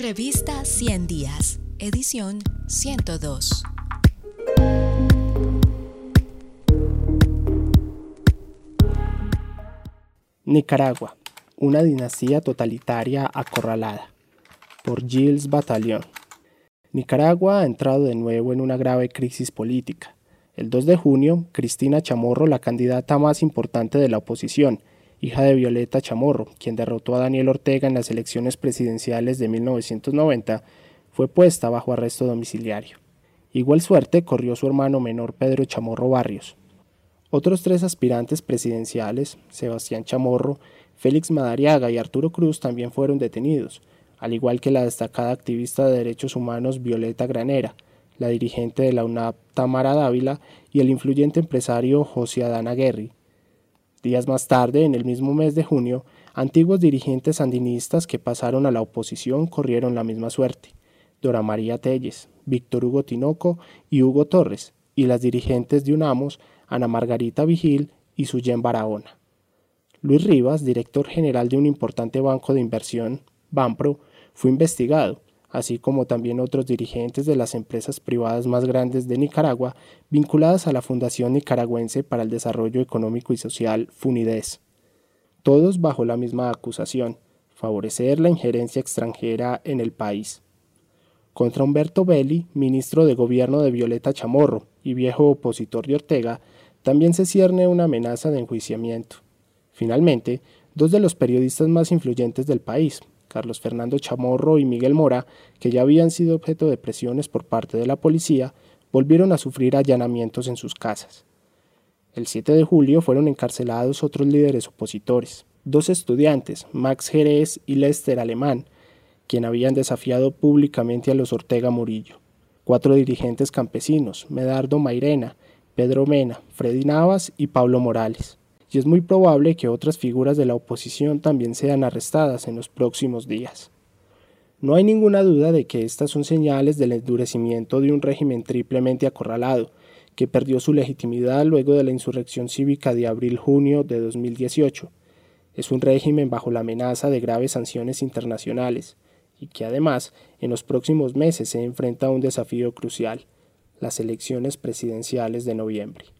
Revista 100 Días, edición 102. Nicaragua, una dinastía totalitaria acorralada. Por Gilles Batallon. Nicaragua ha entrado de nuevo en una grave crisis política. El 2 de junio, Cristina Chamorro, la candidata más importante de la oposición, hija de Violeta Chamorro, quien derrotó a Daniel Ortega en las elecciones presidenciales de 1990, fue puesta bajo arresto domiciliario. Igual suerte corrió su hermano menor Pedro Chamorro Barrios. Otros tres aspirantes presidenciales, Sebastián Chamorro, Félix Madariaga y Arturo Cruz, también fueron detenidos, al igual que la destacada activista de derechos humanos Violeta Granera, la dirigente de la UNAP Tamara Dávila y el influyente empresario José Adán Aguerri, Días más tarde, en el mismo mes de junio, antiguos dirigentes sandinistas que pasaron a la oposición corrieron la misma suerte. Dora María Telles, Víctor Hugo Tinoco y Hugo Torres, y las dirigentes de UNAMOS, Ana Margarita Vigil y Suyen Barahona. Luis Rivas, director general de un importante banco de inversión, Banpro, fue investigado, así como también otros dirigentes de las empresas privadas más grandes de Nicaragua vinculadas a la Fundación Nicaragüense para el Desarrollo Económico y Social, FUNIDES. Todos bajo la misma acusación, favorecer la injerencia extranjera en el país. Contra Humberto Belli, ministro de Gobierno de Violeta Chamorro y viejo opositor de Ortega, también se cierne una amenaza de enjuiciamiento. Finalmente, dos de los periodistas más influyentes del país, Carlos Fernando Chamorro y Miguel Mora, que ya habían sido objeto de presiones por parte de la policía, volvieron a sufrir allanamientos en sus casas. El 7 de julio fueron encarcelados otros líderes opositores, dos estudiantes, Max Jerez y Lester Alemán, quien habían desafiado públicamente a los Ortega Murillo, cuatro dirigentes campesinos, Medardo Mairena, Pedro Mena, Freddy Navas y Pablo Morales y es muy probable que otras figuras de la oposición también sean arrestadas en los próximos días. No hay ninguna duda de que estas son señales del endurecimiento de un régimen triplemente acorralado, que perdió su legitimidad luego de la insurrección cívica de abril-junio de 2018. Es un régimen bajo la amenaza de graves sanciones internacionales, y que además en los próximos meses se enfrenta a un desafío crucial, las elecciones presidenciales de noviembre.